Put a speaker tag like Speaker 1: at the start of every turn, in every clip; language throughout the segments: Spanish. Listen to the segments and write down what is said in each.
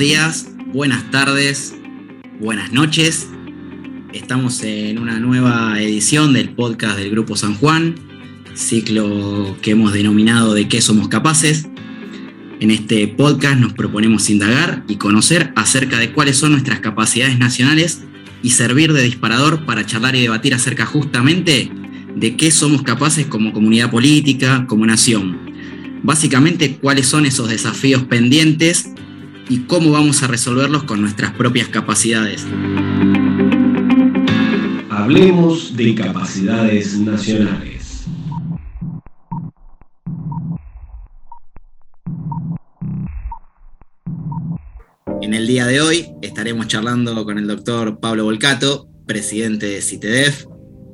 Speaker 1: días, buenas tardes, buenas noches. Estamos en una nueva edición del podcast del Grupo San Juan, ciclo que hemos denominado de qué somos capaces. En este podcast nos proponemos indagar y conocer acerca de cuáles son nuestras capacidades nacionales y servir de disparador para charlar y debatir acerca justamente de qué somos capaces como comunidad política, como nación. Básicamente cuáles son esos desafíos pendientes y cómo vamos a resolverlos con nuestras propias capacidades.
Speaker 2: Hablemos de capacidades nacionales.
Speaker 1: En el día de hoy estaremos charlando con el doctor Pablo Volcato, presidente de CITEDEF,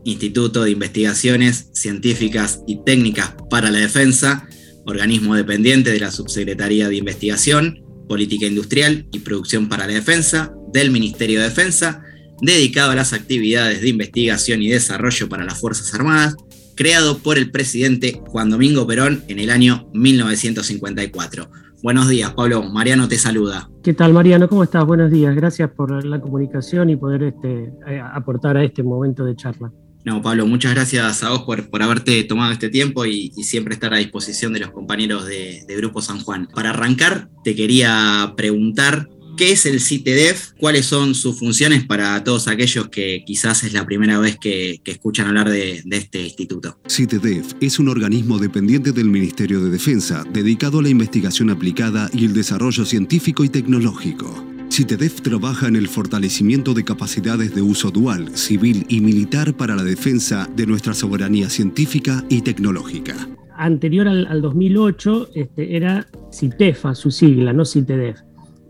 Speaker 1: Instituto de Investigaciones Científicas y Técnicas para la Defensa, organismo dependiente de la Subsecretaría de Investigación Política Industrial y Producción para la Defensa del Ministerio de Defensa, dedicado a las actividades de investigación y desarrollo para las Fuerzas Armadas, creado por el presidente Juan Domingo Perón en el año 1954. Buenos días, Pablo. Mariano te saluda.
Speaker 3: ¿Qué tal, Mariano? ¿Cómo estás? Buenos días. Gracias por la comunicación y poder este, eh, aportar a este momento de charla.
Speaker 1: No, Pablo, muchas gracias a vos por, por haberte tomado este tiempo y, siempre estar a disposición de los compañeros de, Grupo San Juan. Para arrancar, te quería preguntar ¿Qué es el CITEDEF? ¿Cuáles son sus funciones para todos aquellos que quizás es la primera vez que, escuchan hablar de, de, este instituto?
Speaker 2: CITEDEF es un organismo dependiente del Ministerio de Defensa dedicado a la investigación aplicada y el desarrollo científico y tecnológico. CITEDEF trabaja en el fortalecimiento de capacidades de uso dual, civil y militar para la defensa de nuestra soberanía científica y tecnológica.
Speaker 3: Anterior al, 2008 este, era CITEFA, su sigla, no CITEDEF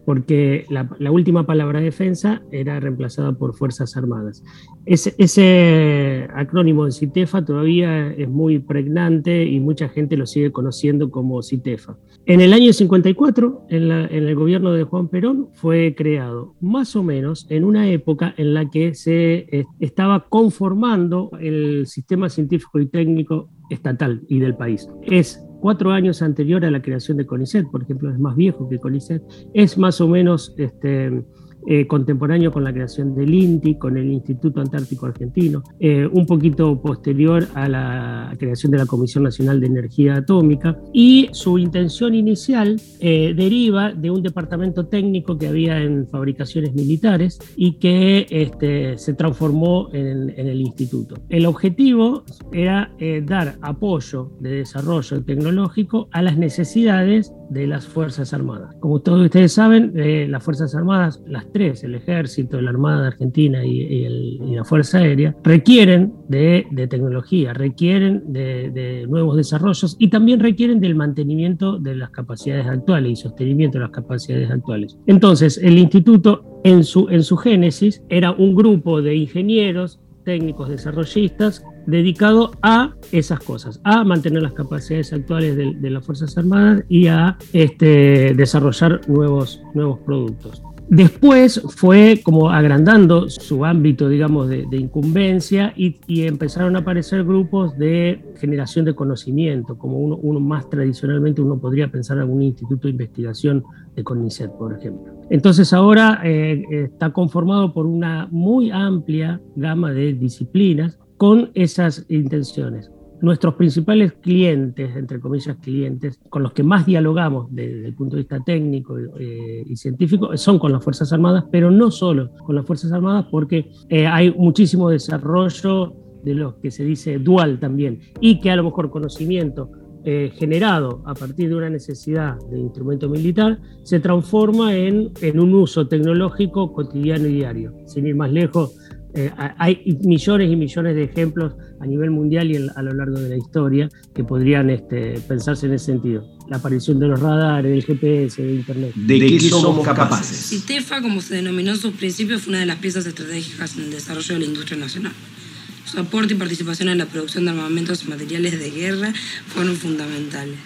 Speaker 3: porque la, última palabra defensa era reemplazada por Fuerzas Armadas. Ese, acrónimo de CITEFA todavía es muy pregnante y mucha gente lo sigue conociendo como CITEFA. En el año 54, en, el gobierno de Juan Perón, fue creado más o menos en una época en la que se eh, estaba conformando el sistema científico y técnico estatal y del país. Es cuatro años anterior a la creación de CONICET, por ejemplo, es más viejo que CONICET, es más o menos este, eh, contemporáneo con la creación del INTI, con el Instituto Antártico Argentino, eh, un poquito posterior a la creación de la Comisión Nacional de Energía Atómica, y su intención inicial eh, deriva de un departamento técnico que había en fabricaciones militares y que este, se transformó en, en, el instituto. El objetivo era dar apoyo de desarrollo tecnológico a las necesidades de las Fuerzas Armadas. Como todos ustedes saben, las Fuerzas Armadas, las el ejército, la Armada Argentina y, la Fuerza Aérea, requieren de, tecnología, requieren de, nuevos desarrollos y también requieren del mantenimiento de las capacidades actuales y sostenimiento de las capacidades actuales. Entonces, el instituto en su, en su génesis era un grupo de ingenieros, técnicos, desarrollistas dedicado a esas cosas, a mantener las capacidades actuales de, las Fuerzas Armadas y a este, desarrollar nuevos, nuevos productos. Después fue como agrandando su ámbito, digamos, de, incumbencia y, empezaron a aparecer grupos de generación de conocimiento, como uno, más tradicionalmente uno podría pensar en un instituto de investigación de CONICET, por ejemplo. Entonces ahora eh, está conformado por una muy amplia gama de disciplinas con esas intenciones nuestros principales clientes, entre comillas clientes, con los que más dialogamos desde el punto de vista técnico eh, y científico, son con las Fuerzas Armadas, pero no solo con las Fuerzas Armadas, porque eh, hay muchísimo desarrollo de lo que se dice dual también, y que a lo mejor conocimiento eh, generado a partir de una necesidad de instrumento militar se transforma en, en un uso tecnológico cotidiano y diario. Sin ir más lejos, eh, hay millones y millones de ejemplos a nivel mundial y a lo largo de la historia que podrían este, pensarse en ese sentido. La aparición de los radares, del GPS, de Internet.
Speaker 2: ¿De, qué somos capaces?
Speaker 4: CITEFA, como se denominó en sus principios, fue una de las piezas estratégicas en el desarrollo de la industria nacional. Su aporte y participación en la producción de armamentos y materiales de guerra fueron fundamentales.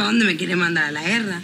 Speaker 4: ¿A dónde me quiere mandar? ¿A la guerra?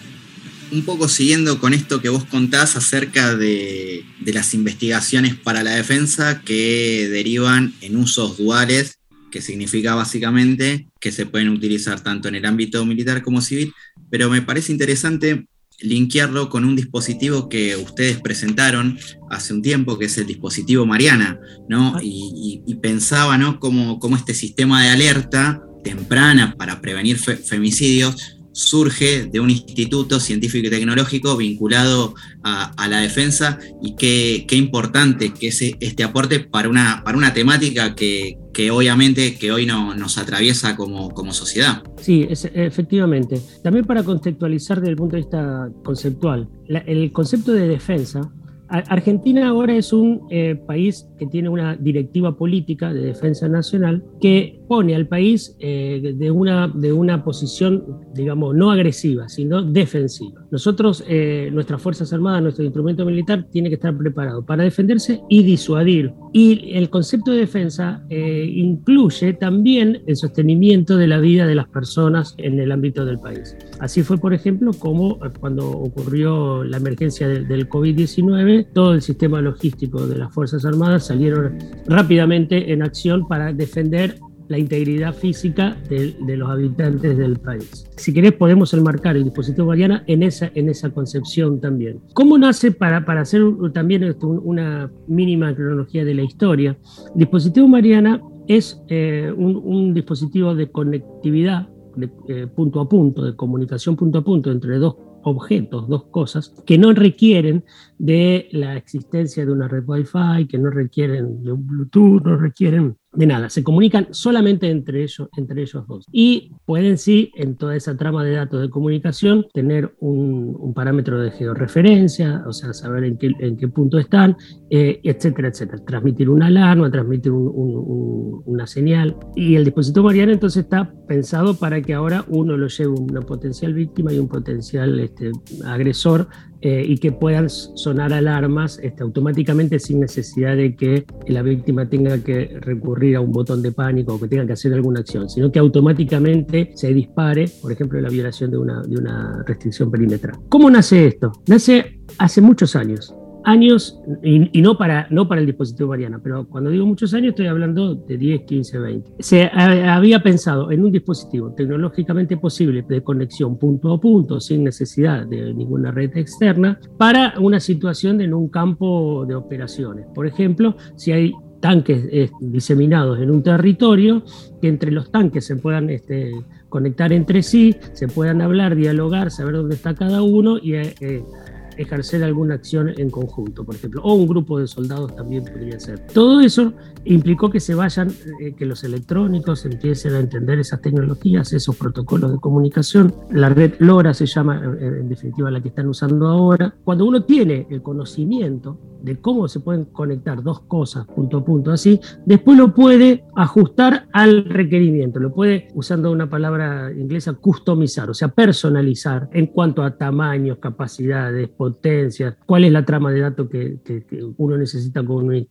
Speaker 1: Un poco siguiendo con esto que vos contás acerca de, las investigaciones para la defensa que derivan en usos duales, que significa básicamente que se pueden utilizar tanto en el ámbito militar como civil, pero me parece interesante linkearlo con un dispositivo que ustedes presentaron hace un tiempo, que es el dispositivo Mariana, ¿no? Ah. Y, pensaba, ¿no? Como, este sistema de alerta temprana para prevenir femicidios surge de un instituto científico y tecnológico vinculado a, la defensa y qué, importante que es este aporte para una, para una temática que, obviamente que hoy no, nos atraviesa como, como sociedad.
Speaker 3: Sí, efectivamente. También para contextualizar desde el punto de vista conceptual, el concepto de defensa Argentina ahora es un eh, país que tiene una directiva política de defensa nacional que pone al país eh, de, una, de una posición, digamos, no agresiva, sino defensiva. Nosotros, eh, nuestras Fuerzas Armadas, nuestro instrumento militar, tiene que estar preparado para defenderse y disuadir. Y el concepto de defensa incluye también el sostenimiento de la vida de las personas en el ámbito del país. Así fue, por ejemplo, como cuando ocurrió la emergencia del COVID-19, todo el sistema logístico de las Fuerzas Armadas salieron rápidamente en acción para defender la integridad física de, los habitantes del país. Si querés, podemos enmarcar el dispositivo Mariana en esa, en esa concepción también. ¿Cómo nace para, para hacer también una mínima cronología de la historia? El dispositivo Mariana es eh, un, dispositivo de conectividad de, eh, punto a punto, de comunicación punto a punto entre dos objetos, dos cosas, que no requieren de la existencia de una red Wi-Fi, que no requieren de un Bluetooth, no requieren de nada, se comunican solamente entre ellos, entre ellos dos. Y pueden sí, en toda esa trama de datos de comunicación, tener un, parámetro de georreferencia, o sea, saber en qué, punto están, eh, etcétera, etcétera. Transmitir una alarma, transmitir una señal. Y el dispositivo Mariana entonces está pensado para que ahora uno lo lleve una potencial víctima y un potencial este, agresor eh, y que puedan sonar alarmas este, automáticamente sin necesidad de que la víctima tenga que recurrir a un botón de pánico o que tenga que hacer alguna acción, sino que automáticamente se dispare, por ejemplo, la violación de una, de una restricción perimetral. ¿Cómo nace esto? Nace hace muchos años años, y, no, para, no para el dispositivo Mariana, pero cuando digo muchos años estoy hablando de 10, 15, 20. Se había pensado en un dispositivo tecnológicamente posible de conexión punto a punto, sin necesidad de ninguna red externa, para una situación en un campo de operaciones. Por ejemplo, si hay tanques eh, diseminados en un territorio, que entre los tanques se puedan este, conectar entre sí, se puedan hablar, dialogar, saber dónde está cada uno y eh, eh, ejercer alguna acción en conjunto, por ejemplo, o un grupo de soldados también podría ser. Todo eso implicó que se vayan, eh, que los electrónicos empiecen a entender esas tecnologías, esos protocolos de comunicación. La red LoRa se llama, en definitiva, la que están usando ahora. Cuando uno tiene el conocimiento de cómo se pueden conectar dos cosas punto a punto así, después lo puede ajustar al requerimiento, lo puede, usando una palabra inglesa, customizar, o sea, personalizar en cuanto a tamaños, capacidades, potencias, cuál es la trama de datos que, uno necesita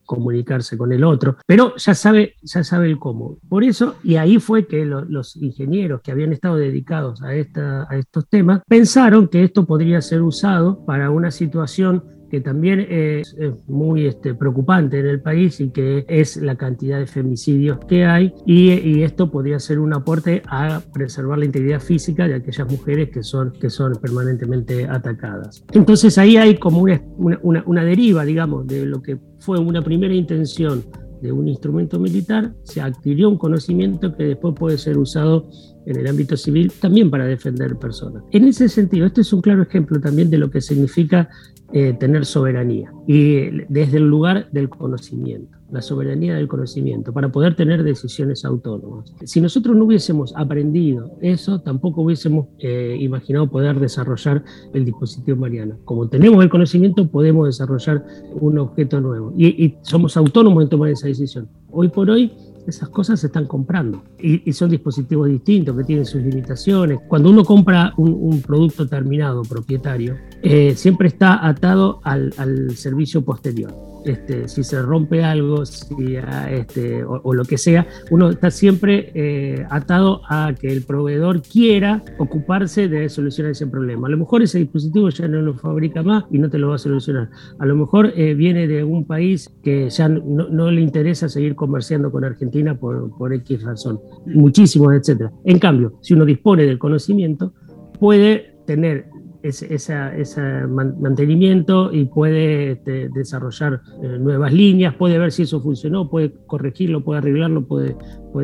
Speaker 3: comunicarse con el otro, pero ya sabe, ya sabe el cómo. Por eso, y ahí fue que los ingenieros que habían estado dedicados a, esta, a estos temas pensaron que esto podría ser usado para una situación que también es, muy este, preocupante en el país y que es la cantidad de femicidios que hay y, esto podría ser un aporte a preservar la integridad física de aquellas mujeres que son, que son permanentemente atacadas. Entonces ahí hay como una, una, una deriva, digamos, de lo que fue una primera intención de un instrumento militar, se adquirió un conocimiento que después puede ser usado en el ámbito civil también para defender personas. En ese sentido, este es un claro ejemplo también de lo que significa eh, tener soberanía y desde el lugar del conocimiento, la soberanía del conocimiento, para poder tener decisiones autónomas. Si nosotros no hubiésemos aprendido eso, tampoco hubiésemos eh, imaginado poder desarrollar el dispositivo Mariana. Como tenemos el conocimiento, podemos desarrollar un objeto nuevo y, y somos autónomos en tomar esa decisión. Hoy por hoy esas cosas se están comprando y, son dispositivos distintos que tienen sus limitaciones. Cuando uno compra un, producto terminado propietario, eh, siempre está atado al servicio posterior. Este, si se rompe algo, este, o, lo que sea, uno está siempre eh, atado a que el proveedor quiera ocuparse de solucionar ese problema. A lo mejor ese dispositivo ya no lo fabrica más y no te lo va a solucionar. A lo mejor eh, viene de un país que ya no, le interesa seguir comerciando con Argentina por, por X razón, muchísimos, etcétera. En cambio, si uno dispone del conocimiento, puede tener ese, mantenimiento y puede este, desarrollar eh, nuevas líneas, puede ver si eso funcionó, puede corregirlo, puede arreglarlo, puede,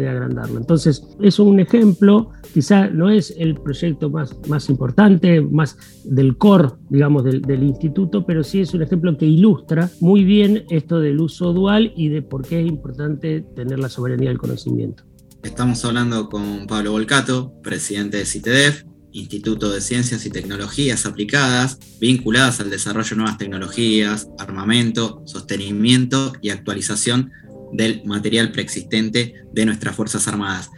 Speaker 3: agrandarlo. Entonces, es un ejemplo, quizá no es el proyecto más, más importante, más del core, digamos, del, del instituto, pero sí es un ejemplo que ilustra muy bien esto del uso dual y de por qué es importante tener la soberanía del conocimiento.
Speaker 1: Estamos hablando con Pablo Volcato, presidente de CITEDEF, Instituto de Ciencias y Tecnologías Aplicadas, vinculadas al desarrollo de nuevas tecnologías, armamento, sostenimiento y actualización del material preexistente de nuestras Fuerzas Armadas.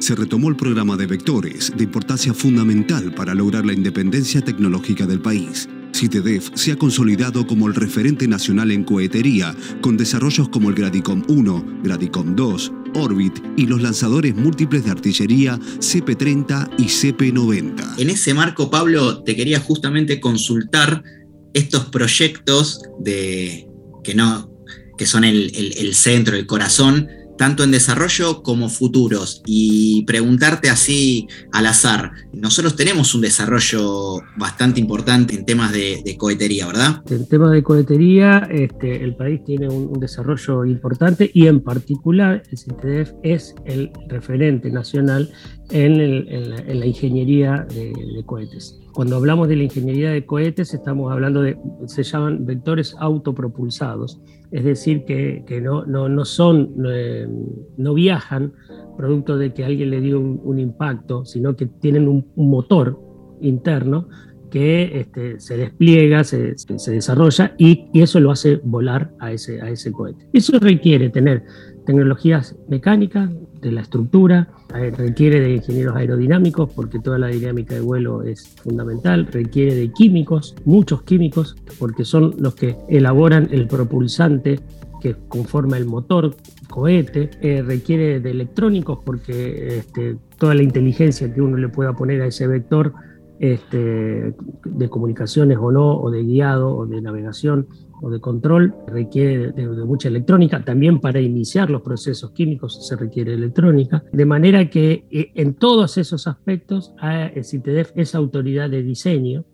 Speaker 2: Se retomó el programa de vectores, de importancia fundamental para lograr la independencia tecnológica del país. CITEDEF se ha consolidado como el referente nacional en cohetería, con desarrollos como el Gradicom 1, Gradicom 2, Orbit y los lanzadores múltiples de artillería CP-30 y CP-90.
Speaker 1: En ese marco, Pablo, te quería justamente consultar estos proyectos de, que, no, que son el, el centro, el corazón tanto en desarrollo como futuros, y preguntarte así al azar, nosotros tenemos un desarrollo bastante importante en temas de, cohetería, ¿verdad?
Speaker 3: En temas de cohetería, este, el país tiene un, desarrollo importante y en particular el CITEDEF es el referente nacional en, la, ingeniería de, cohetes. Cuando hablamos de la ingeniería de cohetes, estamos hablando de, se llaman vectores autopropulsados, es decir, que, no, no, son, eh, no viajan producto de que alguien le dio un, impacto, sino que tienen un, motor interno que este, se despliega, se, desarrolla y, y, eso lo hace volar a ese, a ese cohete. Eso requiere tener tecnologías mecánicas, de la estructura, eh, requiere de ingenieros aerodinámicos porque toda la dinámica de vuelo es fundamental, requiere de químicos, muchos químicos, porque son los que elaboran el propulsante que conforma el motor cohete, eh, requiere de electrónicos porque este, toda la inteligencia que uno le pueda poner a ese vector este, de comunicaciones o no, o de guiado o de navegación, o de control requiere de, mucha electrónica. También para iniciar los procesos químicos se requiere electrónica. De manera que eh, en todos esos aspectos, el CITEDEF es autoridad de diseño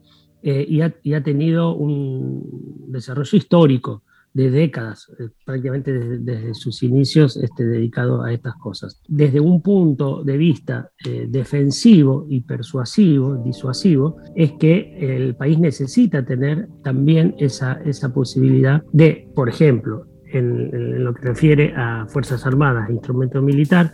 Speaker 3: eh, y, ha, tenido un desarrollo histórico de décadas, eh, prácticamente desde, sus inicios este, dedicado a estas cosas. Desde un punto de vista eh, defensivo y persuasivo, disuasivo, es que el país necesita tener también esa, esa posibilidad de, por ejemplo, en, lo que refiere a Fuerzas Armadas instrumento militar,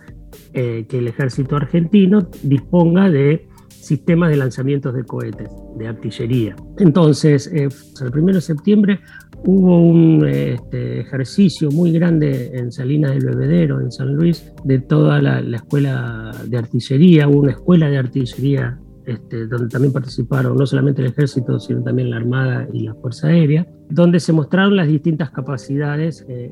Speaker 3: eh, que el ejército argentino disponga de sistemas de lanzamientos de cohetes, de artillería. Entonces, el 1 de septiembre Hubo un este, ejercicio muy grande en Salinas del Bebedero, en San Luis, de toda la, escuela de artillería, una escuela de artillería este, donde también participaron no solamente el ejército, sino también la Armada y la Fuerza Aérea, donde se mostraron las distintas capacidades eh,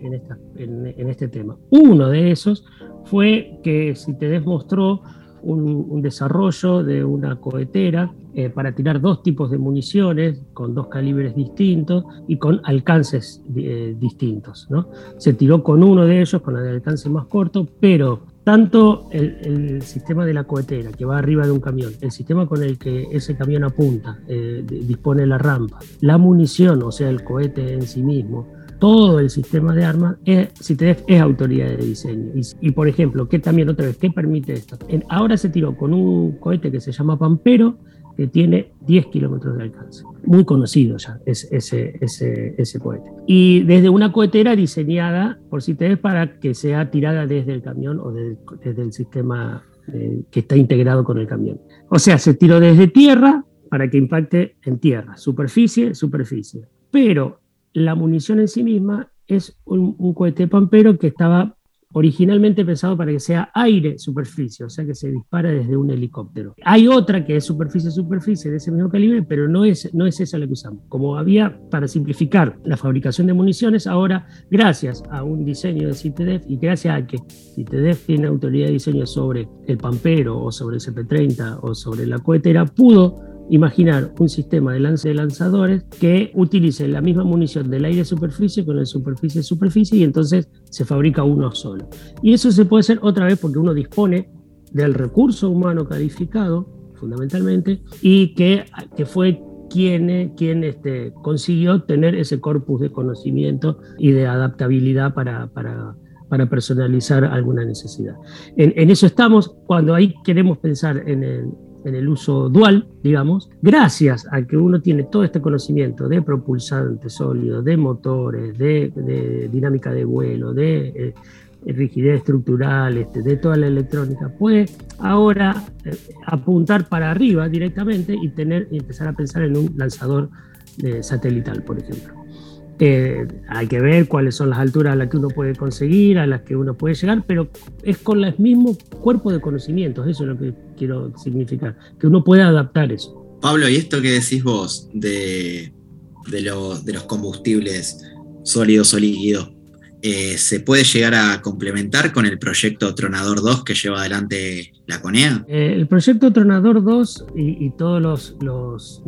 Speaker 3: en, este tema. Uno de esos fue que si te demostró un, desarrollo de una cohetera eh, para tirar dos tipos de municiones con dos calibres distintos y con alcances eh, distintos. ¿no? Se tiró con uno de ellos, con el alcance más corto, pero tanto el, sistema de la cohetera que va arriba de un camión, el sistema con el que ese camión apunta, eh, dispone la rampa, la munición, o sea, el cohete en sí mismo, todo el sistema de armas, es, CITEDEF es autoridad de diseño. Y, por ejemplo, ¿qué también otra vez, qué permite esto? ahora se tiró con un cohete que se llama Pampero, que tiene 10 kilómetros de alcance. Muy conocido ya es, ese, ese, ese cohete. Y desde una cohetera diseñada por CITEDEF para que sea tirada desde el camión o desde el sistema eh, que está integrado con el camión. O sea, se tiró desde tierra para que impacte en tierra, superficie, superficie. Pero la munición en sí misma es un, cohete pampero que estaba originalmente pensado para que sea aire-superficie, o sea que se dispara desde un helicóptero. Hay otra que es superficie-superficie de ese mismo calibre, pero no es, no es esa la que usamos. Como había, para simplificar la fabricación de municiones, ahora, gracias a un diseño de CITEDEF y gracias a que CITEDEF tiene autoridad de diseño sobre el Pampero o sobre el CP30 o sobre la cohetera, pudo imaginar un sistema de lance de lanzadores que utilice la misma munición del aire-superficie con el superficie-superficie y entonces se fabrica uno solo. Y eso se puede hacer otra vez porque uno dispone del recurso humano calificado, fundamentalmente, y que, que fue quién, quién este, consiguió tener ese corpus de conocimiento y de adaptabilidad para, para, para personalizar alguna necesidad. En, eso estamos cuando ahí queremos pensar en el, en el uso dual, digamos, gracias a que uno tiene todo este conocimiento de propulsantes sólidos, de motores, de, dinámica de vuelo, de eh, rigidez estructural, este, de toda la electrónica, puede ahora eh, apuntar para arriba directamente y, tener, y empezar a pensar en un lanzador eh, satelital, por ejemplo hay que ver cuáles son las alturas a las que uno puede conseguir, a las que uno puede llegar, pero es con el mismo cuerpo de conocimientos, eso es lo que quiero significar, que uno puede adaptar eso.
Speaker 1: Pablo, ¿y esto que decís vos de, de, de los combustibles sólidos o líquidos? Eh, ¿se puede llegar a complementar con el proyecto Tronador 2 que lleva adelante la CONEA?
Speaker 3: Eh, el proyecto Tronador 2 y, todos los,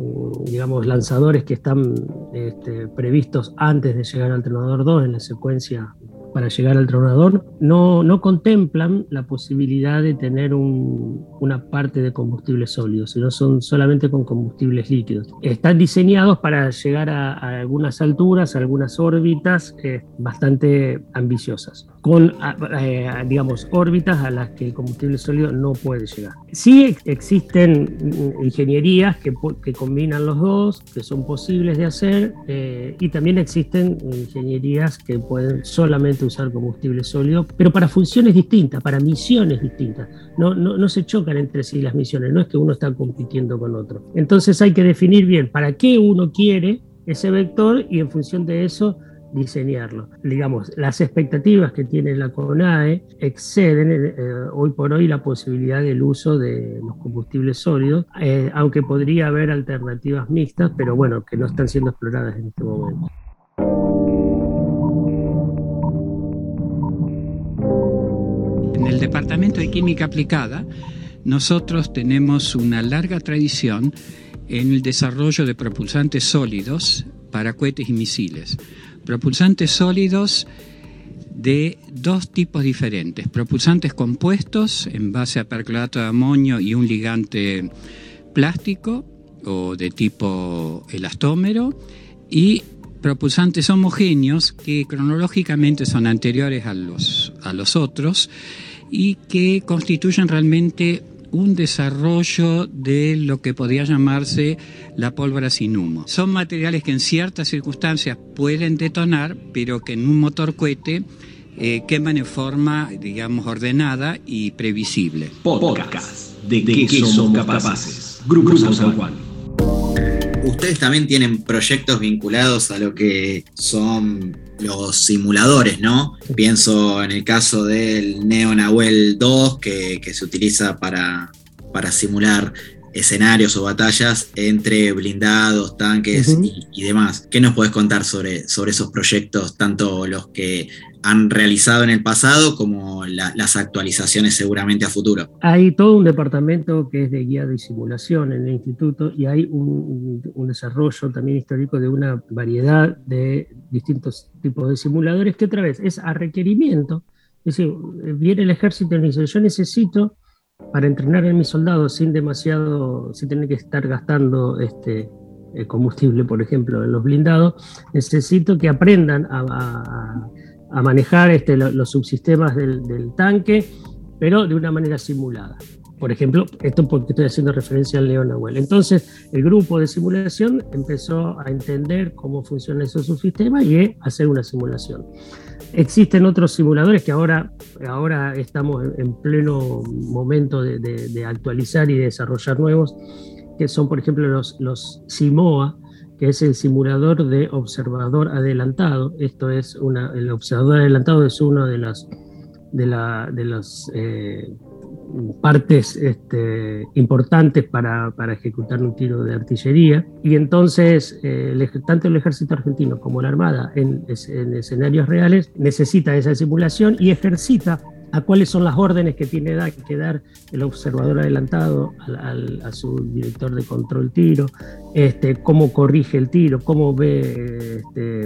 Speaker 3: digamos, lanzadores que están este, previstos antes de llegar al Tronador 2 en la secuencia para llegar al tronador no, no contemplan la posibilidad de tener una parte de combustible sólido, sino son solamente con combustibles líquidos. Están diseñados para llegar a, algunas alturas, a algunas órbitas eh, bastante ambiciosas, con, eh, digamos, órbitas a las que el combustible sólido no puede llegar. Sí existen ingenierías que, que combinan los dos, que son posibles de hacer, eh, y también existen ingenierías que pueden solamente usar combustible sólido, pero para funciones distintas, para misiones distintas. No, no, no se chocan entre sí las misiones, no es que uno está compitiendo con otro. Entonces hay que definir bien para qué uno quiere ese vector y en función de eso diseñarlo. Digamos, las expectativas que tiene la CONAE exceden eh, hoy por hoy la posibilidad del uso de los combustibles sólidos, eh, aunque podría haber alternativas mixtas, pero bueno, que no están siendo exploradas en este momento.
Speaker 5: El Departamento de Química Aplicada, nosotros tenemos una larga tradición en el desarrollo de propulsantes sólidos para cohetes y misiles. Propulsantes sólidos de dos tipos diferentes, propulsantes compuestos en base a perclorato de amonio y un ligante plástico o de tipo elastómero y propulsantes homogéneos que cronológicamente son anteriores a los, a los otros y que constituyen realmente un desarrollo de lo que podría llamarse la pólvora sin humo. Son materiales que en ciertas circunstancias pueden detonar, pero que en un motor cohete eh, queman en forma, digamos, ordenada y previsible.
Speaker 2: Podcast de, qué somos capaces. Grupo San Juan
Speaker 1: ustedes también tienen proyectos vinculados a lo que son los simuladores, ¿no? Pienso en el caso del Neo Nahuel 2, que, se utiliza para, para simular escenarios o batallas entre blindados, tanques y, demás. ¿Qué nos puedes contar sobre, sobre esos proyectos, tanto los que han realizado en el pasado como las actualizaciones seguramente a futuro?
Speaker 3: Hay todo un departamento que es de guía de simulación en el instituto y hay un, desarrollo también histórico de una variedad de distintos tipos de simuladores que otra vez es a requerimiento. Es decir, viene el ejército y dice, yo necesito para entrenar a mis soldados sin demasiado, sin tener que estar gastando este, combustible, por ejemplo, en los blindados, necesito que aprendan a, manejar este, los subsistemas del, tanque, pero de una manera simulada. Por ejemplo, esto porque estoy haciendo referencia al León Nahuel. Entonces, el grupo de simulación empezó a entender cómo funciona ese subsistema y a hacer una simulación. Existen otros simuladores que ahora, ahora estamos en pleno momento de, actualizar y desarrollar nuevos, que son, por ejemplo, los SIMOA, que es el simulador de observador adelantado. Esto es una, el observador adelantado es uno de las de, la, de los eh, partes este, importantes para, para, ejecutar un tiro de artillería. Y entonces, eh, tanto el ejército argentino como la Armada en, en, escenarios reales necesita esa simulación y ejercita a cuáles son las órdenes que tiene que dar el observador adelantado a su director de control tiro, este, cómo corrige el tiro, cómo ve este,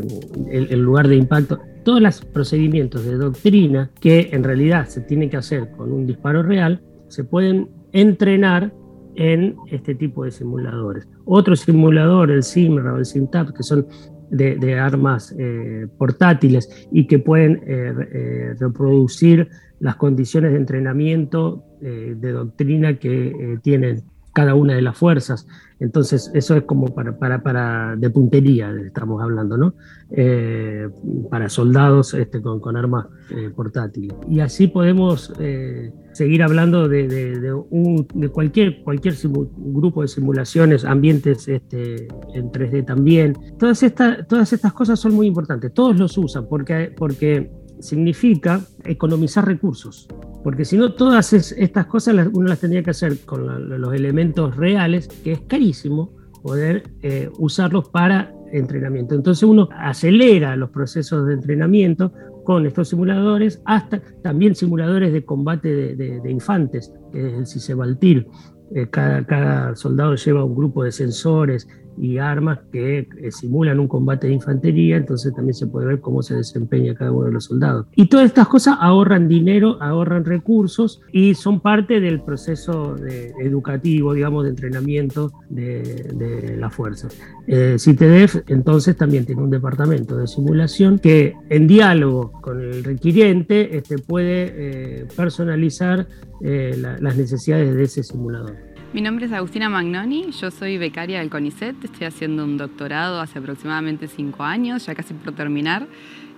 Speaker 3: el, el lugar de impacto todos los procedimientos de doctrina que en realidad se tienen que hacer con un disparo real, se pueden entrenar en este tipo de simuladores. Otro simulador, el SIMRA o el SIMTAP, que son de, armas eh, portátiles y que pueden eh, eh, reproducir las condiciones de entrenamiento de doctrina que tienen cada una de las fuerzas. Entonces, eso es como para, para, para de puntería, estamos hablando, ¿no? Eh, para soldados este, con, con armas eh, portátiles. Y así podemos eh, seguir hablando de, de, un, de, cualquier, cualquier grupo de simulaciones, ambientes este, en 3D también. Todas, estas todas estas cosas son muy importantes, todos los usan porque, porque significa economizar recursos. Porque si no, todas estas cosas uno las tendría que hacer con los elementos reales, que es carísimo poder eh, usarlos para entrenamiento. Entonces uno acelera los procesos de entrenamiento con estos simuladores, hasta también simuladores de combate de, infantes, que es el CICEBALTIR. Eh, cada, cada soldado lleva un grupo de sensores y armas que eh, simulan un combate de infantería, entonces también se puede ver cómo se desempeña cada uno de los soldados. Y todas estas cosas ahorran dinero, ahorran recursos y son parte del proceso educativo, digamos, de entrenamiento de, las fuerzas. Eh, CITEDEF entonces también tiene un departamento de simulación que en diálogo con el requiriente este, puede eh, personalizar las necesidades de ese simulador.
Speaker 6: Mi nombre es Agustina Magnoni, yo soy becaria del CONICET, estoy haciendo un doctorado hace aproximadamente cinco años, ya casi por terminar,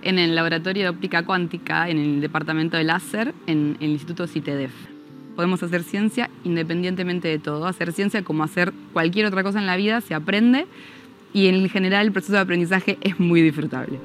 Speaker 6: en el Laboratorio de Óptica Cuántica, en el Departamento de Láser, en el Instituto CITEDEF. Podemos hacer ciencia independientemente de todo, hacer ciencia como hacer cualquier otra cosa en la vida, se aprende y en general el proceso de aprendizaje es muy disfrutable.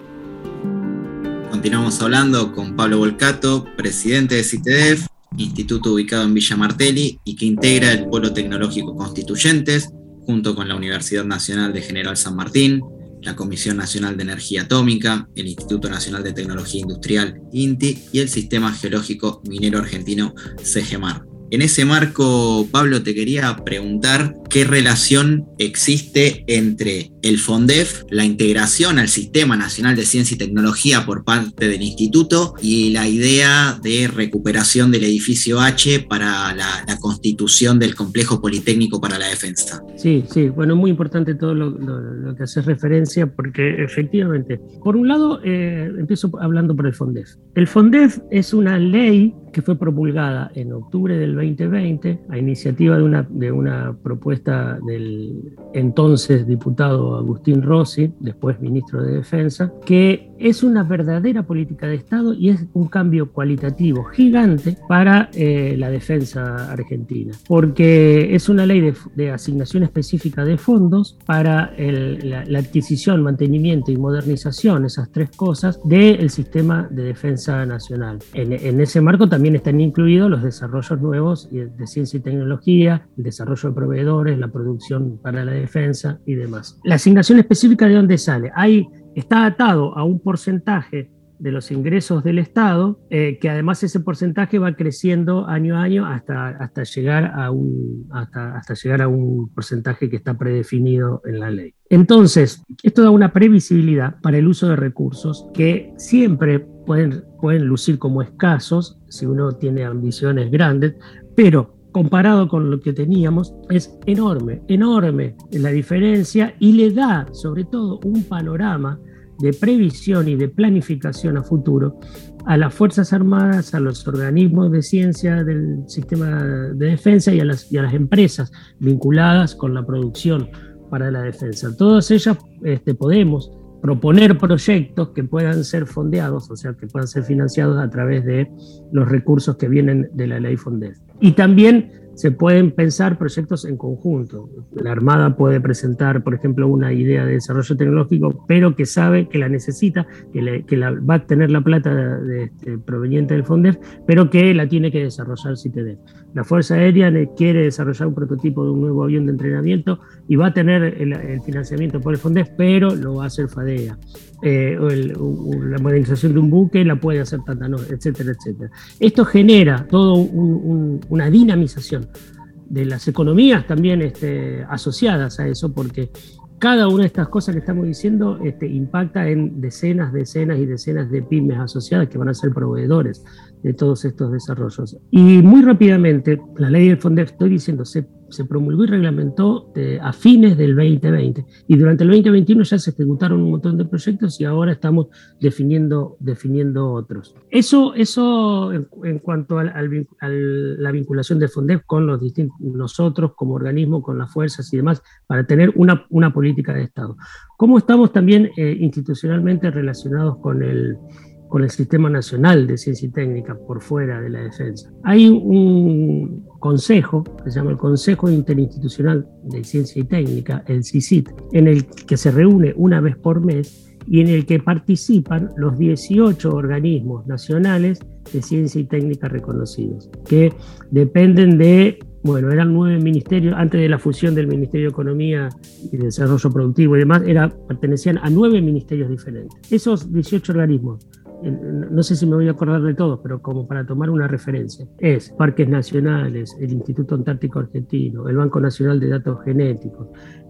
Speaker 1: Continuamos hablando con Pablo Volcato, presidente de CITEDEF, instituto ubicado en Villa Martelli y que integra el Polo Tecnológico Constituyentes, junto con la Universidad Nacional de General San Martín, la Comisión Nacional de Energía Atómica, el Instituto Nacional de Tecnología Industrial, INTI, y el Sistema Geológico Minero Argentino, CGMAR. En ese marco, Pablo, te quería preguntar qué relación existe entre el FONDEF, la integración al Sistema Nacional de Ciencia y Tecnología por parte del instituto y la idea de recuperación del edificio H para la, constitución del complejo politécnico para la defensa.
Speaker 3: Sí, sí, bueno, muy importante todo lo, que hace referencia porque efectivamente, por un lado, eh, empiezo hablando por el FONDEF. El FONDEF es una ley que fue promulgada en octubre del 2020 a iniciativa de una, de una propuesta del entonces diputado Agustín Rossi, después ministro de Defensa, que es una verdadera política de Estado y es un cambio cualitativo gigante para eh, la defensa argentina, porque es una ley de, asignación específica de fondos para la, adquisición, mantenimiento y modernización, esas tres cosas, del sistema de defensa nacional. En, en ese marco también también están incluidos los desarrollos nuevos de ciencia y tecnología, el desarrollo de proveedores, la producción para la defensa y demás. La asignación específica de dónde sale. Ahí está atado a un porcentaje de los ingresos del Estado, eh, que además ese porcentaje va creciendo año a año hasta, hasta, llegar a un, hasta, hasta llegar a un porcentaje que está predefinido en la ley. Entonces, esto da una previsibilidad para el uso de recursos que siempre pueden, pueden lucir como escasos si uno tiene ambiciones grandes, pero comparado con lo que teníamos, es enorme, enorme la diferencia y le da sobre todo un panorama de previsión y de planificación a futuro a las Fuerzas Armadas, a los organismos de ciencia del sistema de defensa y a las, a las empresas vinculadas con la producción para la defensa. Todas ellas este, podemos proponer proyectos que puedan ser fondeados, o sea, que puedan ser financiados a través de los recursos que vienen de la ley FONDED. Y también se pueden pensar proyectos en conjunto. La Armada puede presentar, por ejemplo, una idea de desarrollo tecnológico, pero que sabe que la necesita, que, la, va a tener la plata de, este, proveniente del FONDEF, pero que la tiene que desarrollar CITEDEF. La Fuerza Aérea quiere desarrollar un prototipo de un nuevo avión de entrenamiento y va a tener el, financiamiento por el FONDEF, pero lo va a hacer FADEA. Eh, la modernización de un buque la puede hacer Tantanor, etcétera, etcétera. Esto genera toda una dinamización de las economías también este, asociadas a eso, porque cada una de estas cosas que estamos diciendo este, impacta en decenas, decenas y decenas de pymes asociadas que van a ser proveedores de todos estos desarrollos. Y muy rápidamente, la ley del FONDEF, estoy diciendo, se se promulgó y reglamentó eh, a fines del 2020 y durante el 2021 ya se ejecutaron un montón de proyectos y ahora estamos definiendo, definiendo otros. Eso, eso en, cuanto a la vinculación de FONDEP con los distintos, nosotros como organismo, con las fuerzas y demás, para tener una, una política de Estado. ¿Cómo estamos también eh, institucionalmente relacionados con el, con el Sistema Nacional de Ciencia y Técnica por fuera de la defensa. Hay un consejo, que se llama el Consejo Interinstitucional de Ciencia y Técnica, el CICIT, en el que se reúne una vez por mes y en el que participan los 18 organismos nacionales de ciencia y técnica reconocidos, que dependen de, bueno, eran nueve ministerios, antes de la fusión del Ministerio de Economía y Desarrollo Productivo y demás, era, pertenecían a nueve ministerios diferentes. Esos 18 organismos no sé si me voy a acordar de todos, pero como para tomar una referencia, es Parques Nacionales, el Instituto Antártico Argentino, el Banco Nacional de Datos Genéticos,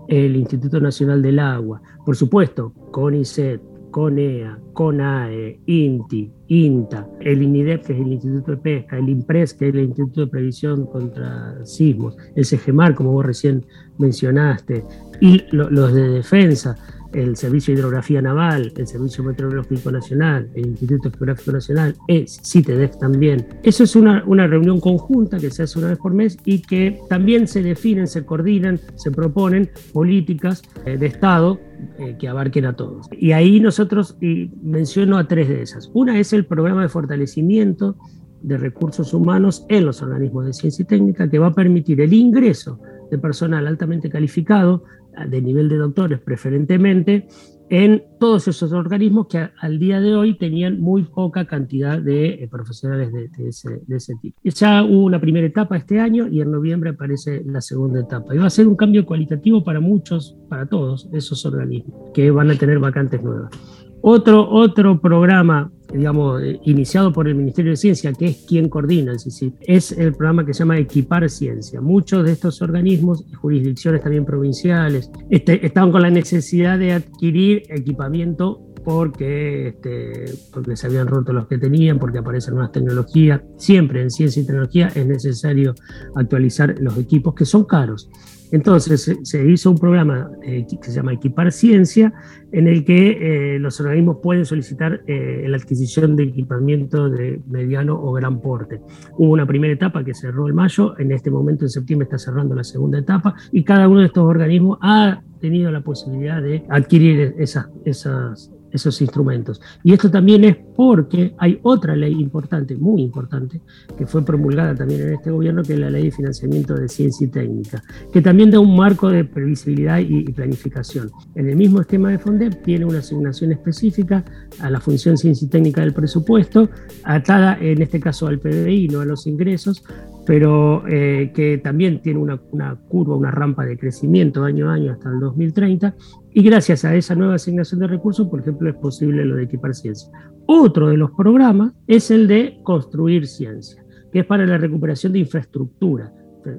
Speaker 3: el Instituto Nacional del Agua, por supuesto, CONICET, CONEA, CONAE, INTI, INTA, el INIDEP, que es el Instituto de Pesca, el IMPRES, que es el Instituto de Previsión contra Sismos, el CEGEMAR, como vos recién mencionaste, y los de defensa, el Servicio de Hidrografía Naval, el Servicio Meteorológico Nacional, el Instituto Geográfico Nacional, es CITEDEF también. Eso es una, una reunión conjunta que se hace una vez por mes y que también se definen, se coordinan, se proponen políticas eh, de Estado eh, que abarquen a todos. Y ahí nosotros y menciono a tres de esas. Una es el programa de fortalecimiento de recursos humanos en los organismos de ciencia y técnica que va a permitir el ingreso de personal altamente calificado de nivel de doctores preferentemente, en todos esos organismos que al día de hoy tenían muy poca cantidad de eh, profesionales de, ese, tipo. Ya hubo una primera etapa este año y en noviembre aparece la segunda etapa. Y va a ser un cambio cualitativo para muchos, para todos esos organismos que van a tener vacantes nuevas. Otro, otro programa, digamos, eh, iniciado por el Ministerio de Ciencia, que es quien coordina el CICIP, es el programa que se llama Equipar Ciencia. Muchos de estos organismos, y jurisdicciones también provinciales, este, estaban con la necesidad de adquirir equipamiento porque, este, porque se habían roto los que tenían, porque aparecen nuevas tecnologías. Siempre en ciencia y tecnología es necesario actualizar los equipos que son caros. Entonces se hizo un programa eh, que se llama Equipar Ciencia, en el que eh, los organismos pueden solicitar eh, la adquisición de equipamiento de mediano o gran porte. Hubo una primera etapa que cerró en mayo, en este momento en septiembre está cerrando la segunda etapa y cada uno de estos organismos ha tenido la posibilidad de adquirir esas, esas esos instrumentos. Y esto también es porque hay otra ley importante, muy importante, que fue promulgada también en este gobierno, que es la Ley de Financiamiento de Ciencia y Técnica, que también da un marco de previsibilidad y, planificación. En el mismo esquema de FONDEP tiene una asignación específica a la función ciencia y técnica del presupuesto, atada en este caso al PDI, no a los ingresos, pero eh, que también tiene una, una, curva, una rampa de crecimiento año a año hasta el 2030, y gracias a esa nueva asignación de recursos, por ejemplo, es posible lo de equipar ciencia. Otro de los programas es el de construir ciencia, que es para la recuperación de infraestructura.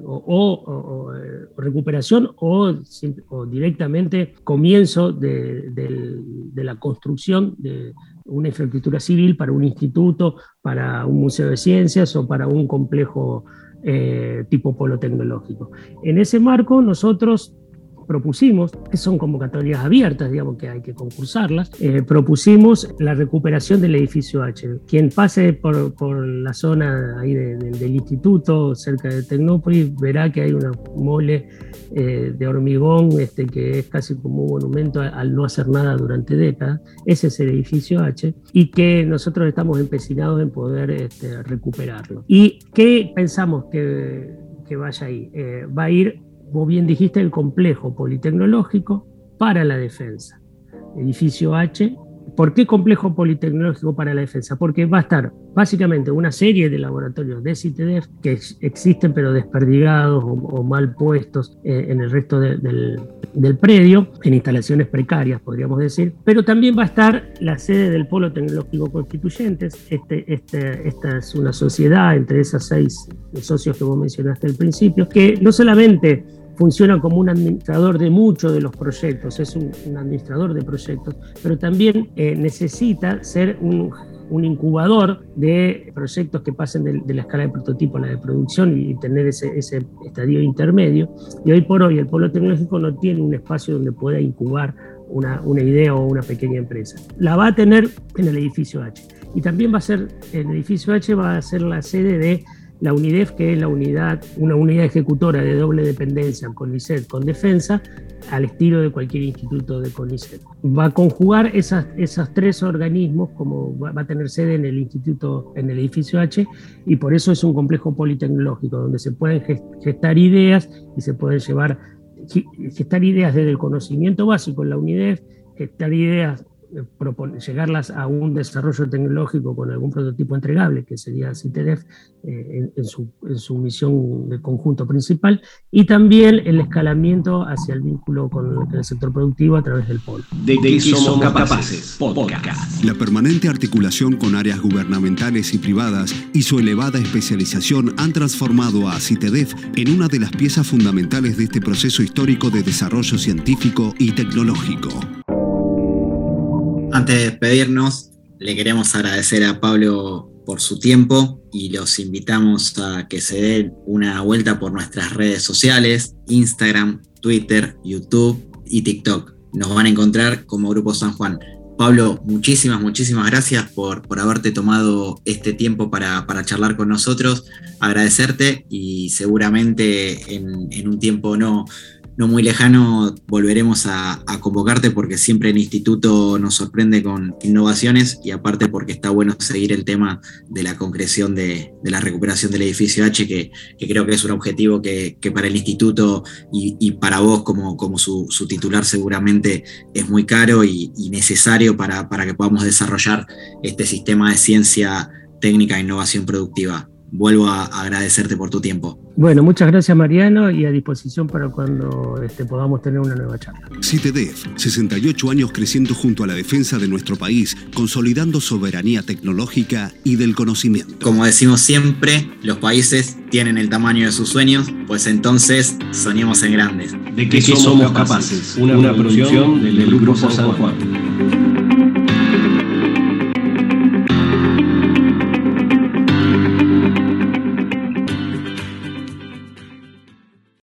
Speaker 3: O, eh, recuperación o, directamente comienzo de, la construcción de una infraestructura civil para un instituto, para un museo de ciencias o para un complejo eh, tipo polo tecnológico. En ese marco nosotros propusimos, que son convocatorias abiertas, digamos que hay que concursarlas, eh, propusimos la recuperación del edificio H. Quien pase por, por la zona ahí del instituto, cerca de Tecnópolis, verá que hay una mole eh, de hormigón este, que es casi como un monumento al no hacer nada durante décadas. Ese es el edificio H y que nosotros estamos empecinados en poder este, recuperarlo. ¿Y qué pensamos que, que vaya ahí? Eh, va a ir vos bien dijiste, el complejo politecnológico para la defensa. Edificio H. ¿Por qué complejo politecnológico para la defensa? Porque va a estar básicamente una serie de laboratorios de CITEDEF que existen pero desperdigados o, mal puestos eh, en el resto del, del, predio, en instalaciones precarias, podríamos decir. Pero también va a estar la sede del Polo Tecnológico Constituyentes. Este, este, esta es una sociedad entre esas seis socios que vos mencionaste al principio, que no solamente funciona como un administrador de muchos de los proyectos, es un, administrador de proyectos, pero también eh, necesita ser un incubador de proyectos que pasen de, la escala de prototipo a la de producción y tener ese, ese estadio intermedio. Y hoy por hoy el polo tecnológico no tiene un espacio donde pueda incubar una, una, idea o una pequeña empresa. La va a tener en el edificio H. Y también va a ser, el edificio H va a ser la sede de la UNIDEF, que es la unidad, una unidad ejecutora de doble dependencia con ICET, con defensa, al estilo de cualquier instituto de CONICET. Va a conjugar esas, esos tres organismos, como va, a tener sede en el instituto, en el edificio H, y por eso es un complejo politecnológico, donde se pueden gestar ideas y se pueden llevar, gestar ideas desde el conocimiento básico en la UNIDEF, gestar ideas llegarlas a un desarrollo tecnológico con algún prototipo entregable, que sería CITEDEF eh, en, su, en, su, misión de conjunto principal, y también el escalamiento hacia el vínculo con el sector productivo a través del polo.
Speaker 2: ¿De qué somos capaces? Podcast. La permanente articulación con áreas gubernamentales y privadas y su elevada especialización han transformado a CITEDEF en una de las piezas fundamentales de este proceso histórico de desarrollo científico y tecnológico.
Speaker 1: Antes de despedirnos, le queremos agradecer a Pablo por su tiempo y los invitamos a que se den una vuelta por nuestras redes sociales, Instagram, Twitter, YouTube y TikTok. Nos van a encontrar como Grupo San Juan. Pablo, muchísimas, muchísimas gracias por, por haberte tomado este tiempo para, charlar con nosotros. Agradecerte y seguramente en, en un tiempo no, no muy lejano volveremos a, convocarte porque siempre el instituto nos sorprende con innovaciones y aparte porque está bueno seguir el tema de la concreción de, la recuperación del edificio H, que, creo que es un objetivo que, para el instituto y, para vos como, su, titular seguramente es muy caro y, necesario para, para que podamos desarrollar este sistema de ciencia técnica e innovación productiva vuelvo a agradecerte por tu tiempo.
Speaker 3: Bueno, muchas gracias Mariano y a disposición para cuando este, podamos tener una nueva charla.
Speaker 2: CITEDEF, 68 años creciendo junto a la defensa de nuestro país, consolidando soberanía tecnológica y del conocimiento.
Speaker 1: Como decimos siempre, los países tienen el tamaño de sus sueños, pues entonces soñemos en grandes.
Speaker 2: ¿De qué, somos capaces? Una, producción del Grupo San Juan.